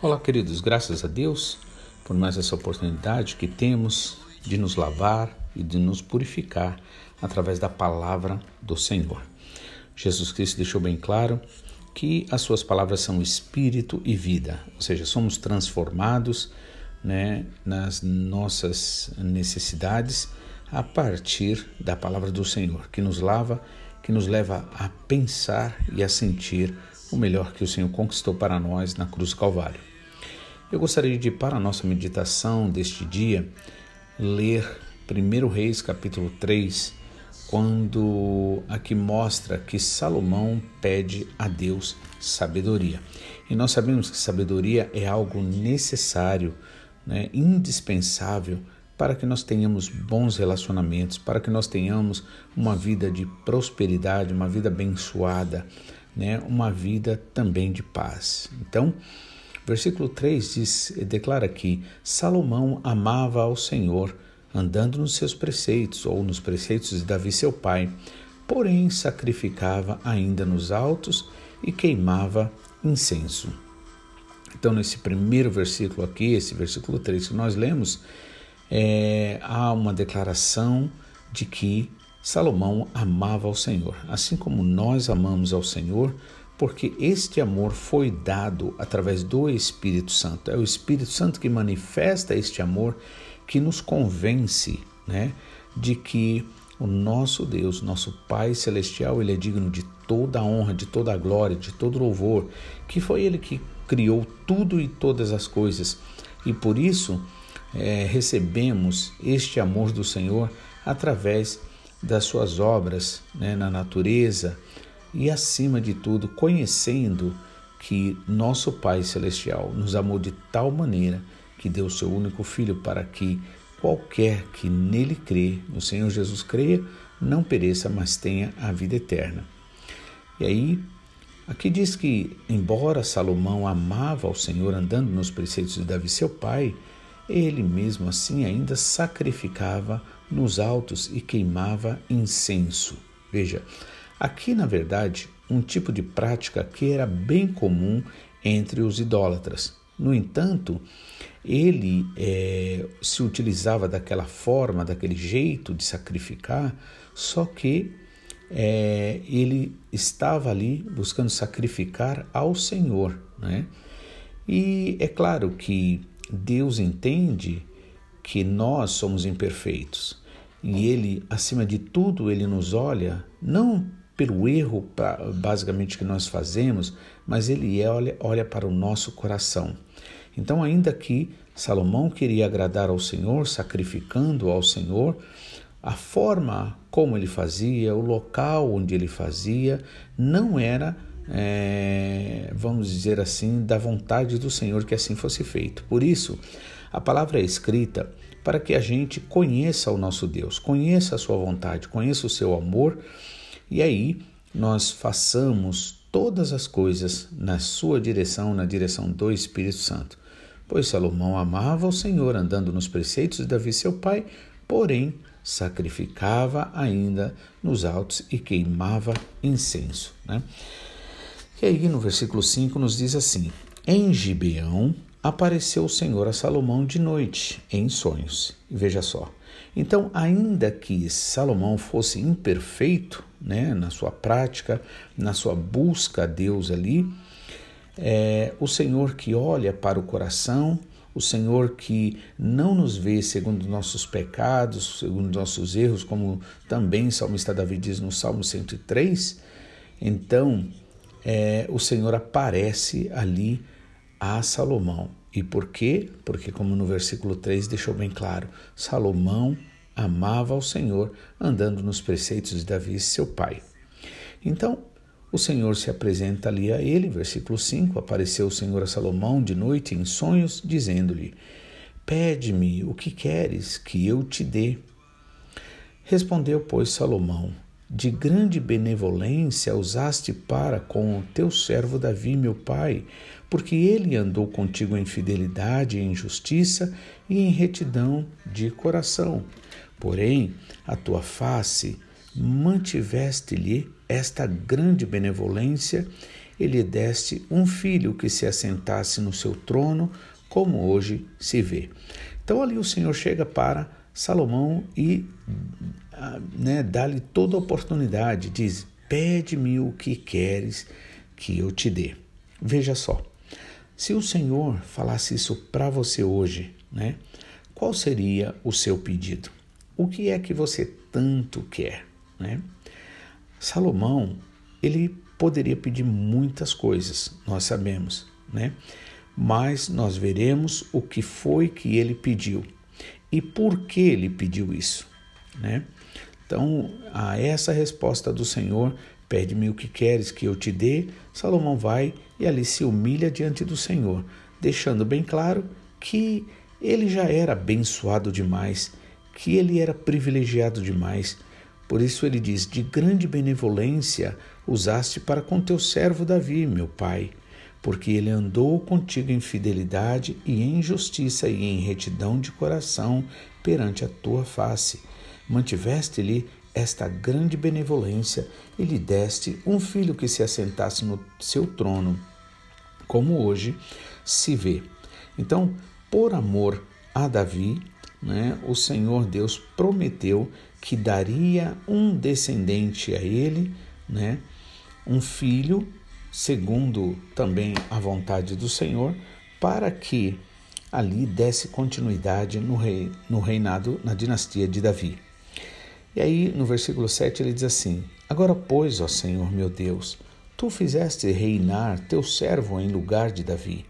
Olá, queridos, graças a Deus por mais essa oportunidade que temos de nos lavar e de nos purificar através da palavra do Senhor. Jesus Cristo deixou bem claro que as suas palavras são espírito e vida, ou seja, somos transformados né, nas nossas necessidades a partir da palavra do Senhor, que nos lava, que nos leva a pensar e a sentir o melhor que o Senhor conquistou para nós na cruz do Calvário. Eu gostaria de, para a nossa meditação deste dia, ler 1 Reis capítulo 3, quando aqui mostra que Salomão pede a Deus sabedoria. E nós sabemos que sabedoria é algo necessário, né, indispensável para que nós tenhamos bons relacionamentos, para que nós tenhamos uma vida de prosperidade, uma vida abençoada, né, uma vida também de paz. Então, versículo 3 diz, declara que Salomão amava ao Senhor andando nos seus preceitos ou nos preceitos de Davi seu pai, porém sacrificava ainda nos altos e queimava incenso. Então, nesse primeiro versículo aqui, esse versículo 3 que nós lemos, é, há uma declaração de que Salomão amava ao Senhor, assim como nós amamos ao Senhor, porque este amor foi dado através do Espírito Santo. É o Espírito Santo que manifesta este amor que nos convence né, de que o nosso Deus, nosso Pai Celestial, ele é digno de toda a honra, de toda a glória, de todo louvor, que foi Ele que criou tudo e todas as coisas. E por isso é, recebemos este amor do Senhor através das suas obras né, na natureza e, acima de tudo, conhecendo que nosso Pai Celestial nos amou de tal maneira que deu seu único filho para que qualquer que nele crê, no Senhor Jesus creia, não pereça, mas tenha a vida eterna. E aí, aqui diz que, embora Salomão amava ao Senhor andando nos preceitos de Davi, seu pai, ele mesmo assim ainda sacrificava nos altos e queimava incenso. Veja, aqui na verdade, um tipo de prática que era bem comum entre os idólatras. No entanto, ele é, se utilizava daquela forma, daquele jeito de sacrificar, só que é, ele estava ali buscando sacrificar ao Senhor. Né? E é claro que Deus entende que nós somos imperfeitos e Ele, acima de tudo, Ele nos olha não pelo erro basicamente que nós fazemos, mas Ele olha, olha para o nosso coração. Então, ainda que Salomão queria agradar ao Senhor, sacrificando ao Senhor, a forma como ele fazia, o local onde ele fazia, não era, é, vamos dizer assim, da vontade do Senhor que assim fosse feito. Por isso, a palavra é escrita para que a gente conheça o nosso Deus, conheça a sua vontade, conheça o seu amor e aí nós façamos todas as coisas na sua direção, na direção do Espírito Santo pois Salomão amava o Senhor andando nos preceitos de Davi seu pai, porém sacrificava ainda nos altos e queimava incenso. Né? E aí no versículo 5 nos diz assim: Em Gibeão apareceu o Senhor a Salomão de noite, em sonhos. E veja só. Então, ainda que Salomão fosse imperfeito né, na sua prática, na sua busca a Deus ali, é o Senhor que olha para o coração, o Senhor que não nos vê segundo nossos pecados, segundo nossos erros, como também o salmista Davi diz no Salmo 103. Então, é, o Senhor aparece ali a Salomão. E por quê? Porque, como no versículo 3 deixou bem claro, Salomão amava ao Senhor, andando nos preceitos de Davi, seu pai. Então, o Senhor se apresenta ali a ele, versículo 5: Apareceu o Senhor a Salomão de noite em sonhos, dizendo-lhe: Pede-me o que queres que eu te dê. Respondeu, pois, Salomão: de grande benevolência usaste para com o teu servo Davi, meu pai, porque ele andou contigo em fidelidade, em justiça e em retidão de coração. Porém, a tua face mantiveste-lhe esta grande benevolência e lhe deste um filho que se assentasse no seu trono, como hoje se vê. Então ali o Senhor chega para Salomão e ah, né, dá-lhe toda a oportunidade, diz: Pede-me o que queres que eu te dê. Veja só, se o Senhor falasse isso para você hoje, né, qual seria o seu pedido? O que é que você tanto quer? Né? Salomão, ele poderia pedir muitas coisas, nós sabemos, né? Mas nós veremos o que foi que ele pediu e por que ele pediu isso, né? Então, a essa resposta do Senhor, pede-me o que queres que eu te dê, Salomão vai e ali se humilha diante do Senhor, deixando bem claro que ele já era abençoado demais, que ele era privilegiado demais. Por isso ele diz: De grande benevolência usaste para com teu servo Davi, meu pai, porque ele andou contigo em fidelidade e em justiça e em retidão de coração perante a tua face. Mantiveste-lhe esta grande benevolência e lhe deste um filho que se assentasse no seu trono, como hoje se vê. Então, por amor a Davi, né, o Senhor Deus prometeu que daria um descendente a ele, né, um filho, segundo também a vontade do Senhor, para que ali desse continuidade no, rei, no reinado, na dinastia de Davi. E aí, no versículo 7, ele diz assim: Agora, pois, ó Senhor meu Deus, tu fizeste reinar teu servo em lugar de Davi.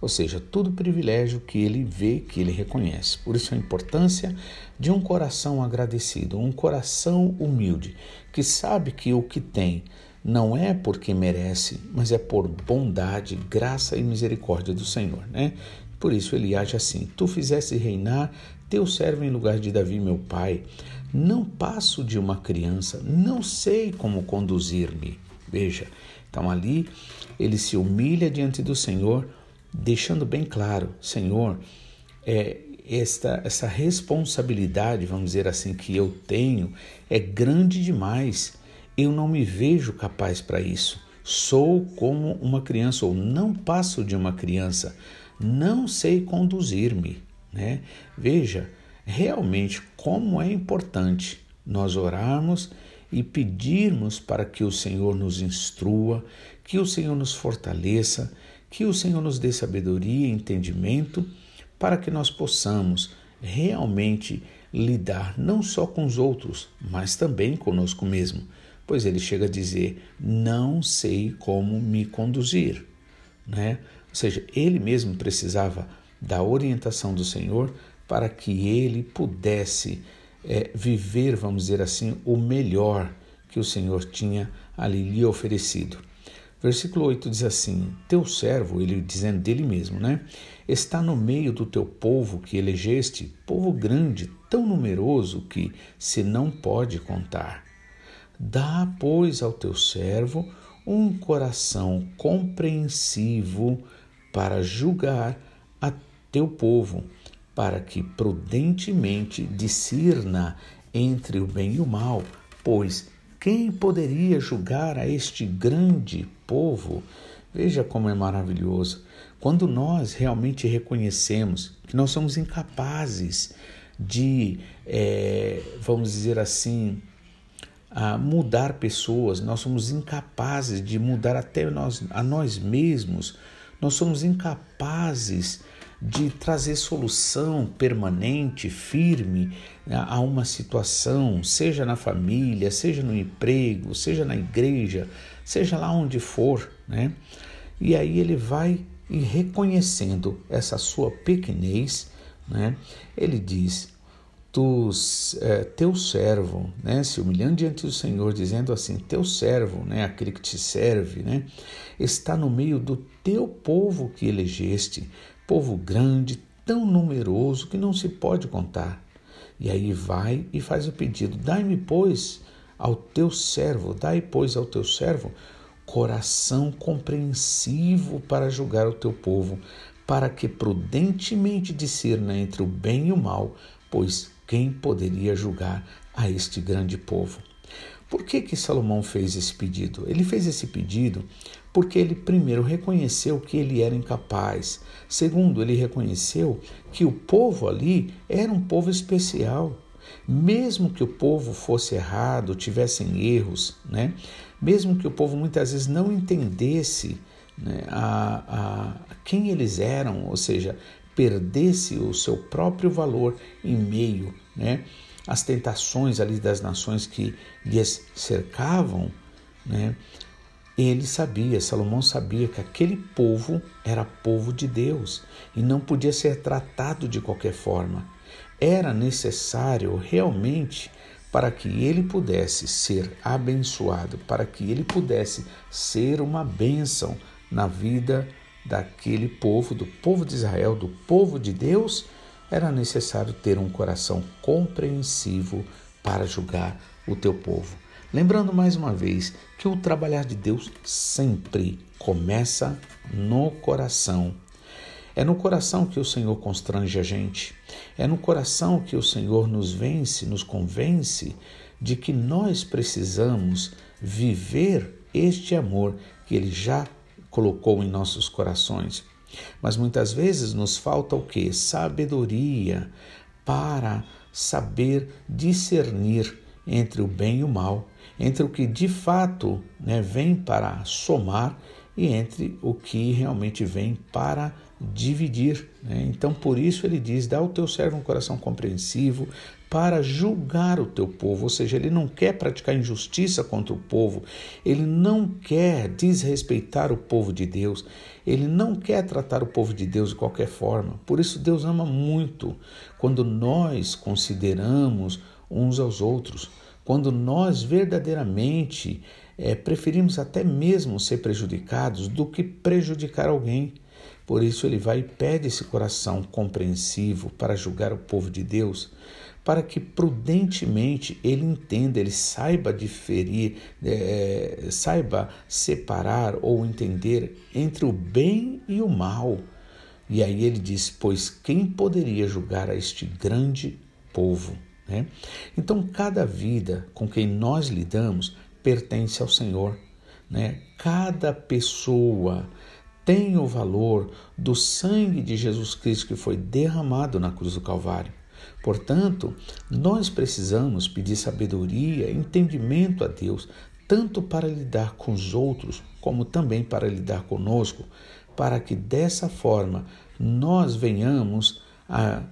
Ou seja, todo privilégio que ele vê, que ele reconhece. Por isso a importância de um coração agradecido, um coração humilde, que sabe que o que tem não é porque merece, mas é por bondade, graça e misericórdia do Senhor, né? Por isso ele age assim: Tu fizeste reinar teu servo em lugar de Davi, meu pai. Não passo de uma criança, não sei como conduzir-me. Veja, então ali ele se humilha diante do Senhor, deixando bem claro: Senhor, é, esta, essa responsabilidade, vamos dizer assim, que eu tenho é grande demais eu não me vejo capaz para isso. Sou como uma criança, ou não passo de uma criança. Não sei conduzir-me. Né? Veja, realmente como é importante nós orarmos e pedirmos para que o Senhor nos instrua, que o Senhor nos fortaleça, que o Senhor nos dê sabedoria e entendimento para que nós possamos realmente lidar não só com os outros, mas também conosco mesmo pois ele chega a dizer: Não sei como me conduzir. Né? Ou seja, ele mesmo precisava da orientação do Senhor para que ele pudesse é, viver, vamos dizer assim, o melhor que o Senhor tinha ali lhe oferecido. Versículo 8 diz assim: Teu servo, ele dizendo dele mesmo, né? Está no meio do teu povo que elegeste, povo grande, tão numeroso que se não pode contar. Dá, pois, ao teu servo um coração compreensivo para julgar a teu povo, para que prudentemente discirna entre o bem e o mal, pois quem poderia julgar a este grande povo? Veja como é maravilhoso. Quando nós realmente reconhecemos que nós somos incapazes de, é, vamos dizer assim, a mudar pessoas, nós somos incapazes de mudar até nós, a nós mesmos, nós somos incapazes de trazer solução permanente, firme né, a uma situação, seja na família, seja no emprego, seja na igreja, seja lá onde for, né? E aí ele vai e reconhecendo essa sua pequenez, né? Ele diz: tu, é, teu servo, né, se humilhando diante do Senhor, dizendo assim: Teu servo, né, aquele que te serve, né, está no meio do teu povo que elegeste, povo grande, tão numeroso que não se pode contar. E aí vai e faz o pedido: Dai-me, pois, ao teu servo, dai, pois, ao teu servo coração compreensivo para julgar o teu povo, para que prudentemente discerna entre o bem e o mal, pois quem poderia julgar a este grande povo? Por que que Salomão fez esse pedido? Ele fez esse pedido porque ele primeiro reconheceu que ele era incapaz. Segundo, ele reconheceu que o povo ali era um povo especial. Mesmo que o povo fosse errado, tivessem erros, né? Mesmo que o povo muitas vezes não entendesse né, a, a quem eles eram, ou seja, perdesse o seu próprio valor em meio né, às tentações ali das nações que lhes cercavam, né, ele sabia, Salomão sabia que aquele povo era povo de Deus e não podia ser tratado de qualquer forma. Era necessário realmente para que ele pudesse ser abençoado, para que ele pudesse ser uma bênção na vida daquele povo, do povo de Israel, do povo de Deus, era necessário ter um coração compreensivo para julgar o teu povo. Lembrando mais uma vez que o trabalhar de Deus sempre começa no coração. É no coração que o Senhor constrange a gente. É no coração que o Senhor nos vence, nos convence de que nós precisamos viver este amor que Ele já colocou em nossos corações. Mas muitas vezes nos falta o que? Sabedoria para saber discernir entre o bem e o mal, entre o que de fato né, vem para somar e entre o que realmente vem para dividir. Né? Então, por isso ele diz: dá ao teu servo um coração compreensivo para julgar o teu povo. Ou seja, ele não quer praticar injustiça contra o povo, ele não quer desrespeitar o povo de Deus, ele não quer tratar o povo de Deus de qualquer forma. Por isso, Deus ama muito quando nós consideramos uns aos outros, quando nós verdadeiramente é, preferimos até mesmo ser prejudicados do que prejudicar alguém. Por isso ele vai e pede esse coração compreensivo para julgar o povo de Deus, para que prudentemente ele entenda, ele saiba diferir, é, saiba separar ou entender entre o bem e o mal. E aí ele diz: Pois quem poderia julgar a este grande povo? Né? Então, cada vida com quem nós lidamos pertence ao Senhor. Né? Cada pessoa tem o valor do sangue de Jesus Cristo que foi derramado na cruz do Calvário. Portanto, nós precisamos pedir sabedoria, entendimento a Deus, tanto para lidar com os outros, como também para lidar conosco, para que dessa forma nós venhamos a,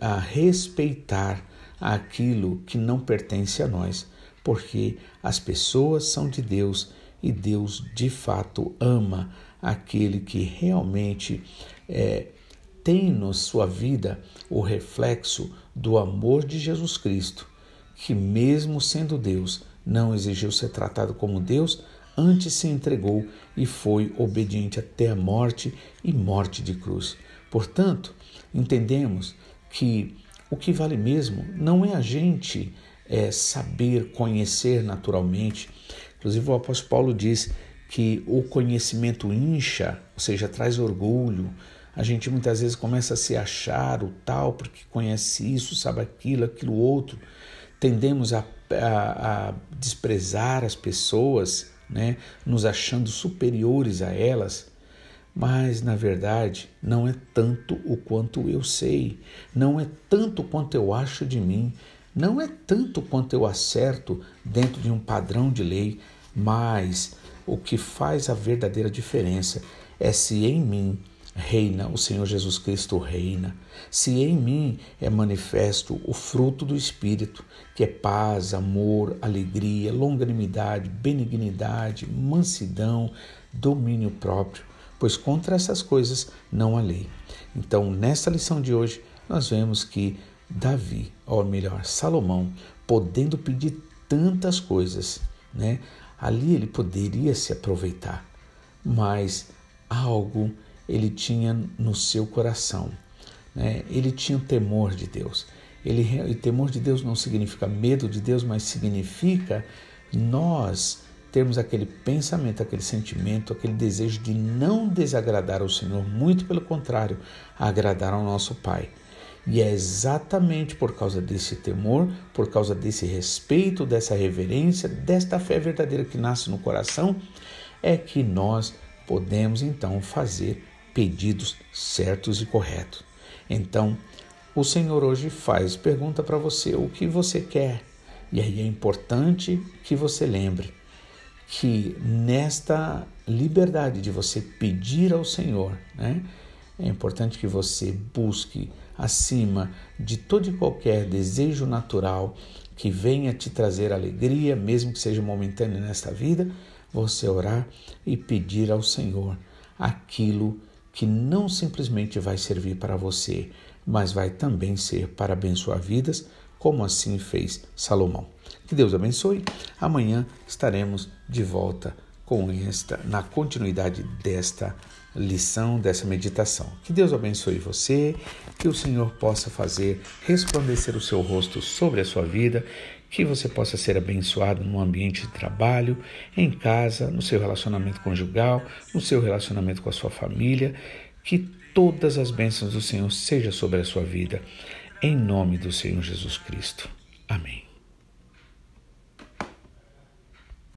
a respeitar aquilo que não pertence a nós, porque as pessoas são de Deus e Deus de fato ama aquele que realmente é, tem na sua vida o reflexo do amor de Jesus Cristo, que, mesmo sendo Deus, não exigiu ser tratado como Deus, antes se entregou e foi obediente até a morte e morte de cruz. Portanto, entendemos que o que vale mesmo não é a gente é, saber, conhecer naturalmente. Inclusive, o apóstolo Paulo diz que o conhecimento incha, ou seja, traz orgulho. A gente muitas vezes começa a se achar o tal porque conhece isso, sabe aquilo, aquilo outro. Tendemos a, a, a desprezar as pessoas, né, nos achando superiores a elas. Mas, na verdade, não é tanto o quanto eu sei, não é tanto quanto eu acho de mim, não é tanto quanto eu acerto dentro de um padrão de lei, mas o que faz a verdadeira diferença é se em mim reina o Senhor Jesus Cristo reina, se em mim é manifesto o fruto do Espírito, que é paz, amor, alegria, longanimidade, benignidade, mansidão, domínio próprio, pois contra essas coisas não há lei. Então, nesta lição de hoje, nós vemos que Davi, ou melhor, Salomão, podendo pedir tantas coisas, né? Ali ele poderia se aproveitar, mas algo ele tinha no seu coração. Né? Ele tinha temor de Deus. Ele, e temor de Deus não significa medo de Deus, mas significa nós termos aquele pensamento, aquele sentimento, aquele desejo de não desagradar ao Senhor, muito pelo contrário, agradar ao nosso Pai. E é exatamente por causa desse temor, por causa desse respeito, dessa reverência, desta fé verdadeira que nasce no coração, é que nós podemos então fazer pedidos certos e corretos. Então, o Senhor hoje faz pergunta para você o que você quer. E aí é importante que você lembre que nesta liberdade de você pedir ao Senhor, né, é importante que você busque acima de todo e qualquer desejo natural que venha te trazer alegria, mesmo que seja momentâneo nesta vida, você orar e pedir ao Senhor aquilo que não simplesmente vai servir para você, mas vai também ser para abençoar vidas, como assim fez Salomão. Que Deus abençoe. Amanhã estaremos de volta com esta na continuidade desta lição, dessa meditação. Que Deus abençoe você, que o Senhor possa fazer resplandecer o seu rosto sobre a sua vida, que você possa ser abençoado no ambiente de trabalho, em casa, no seu relacionamento conjugal, no seu relacionamento com a sua família, que todas as bênçãos do Senhor sejam sobre a sua vida. Em nome do Senhor Jesus Cristo. Amém.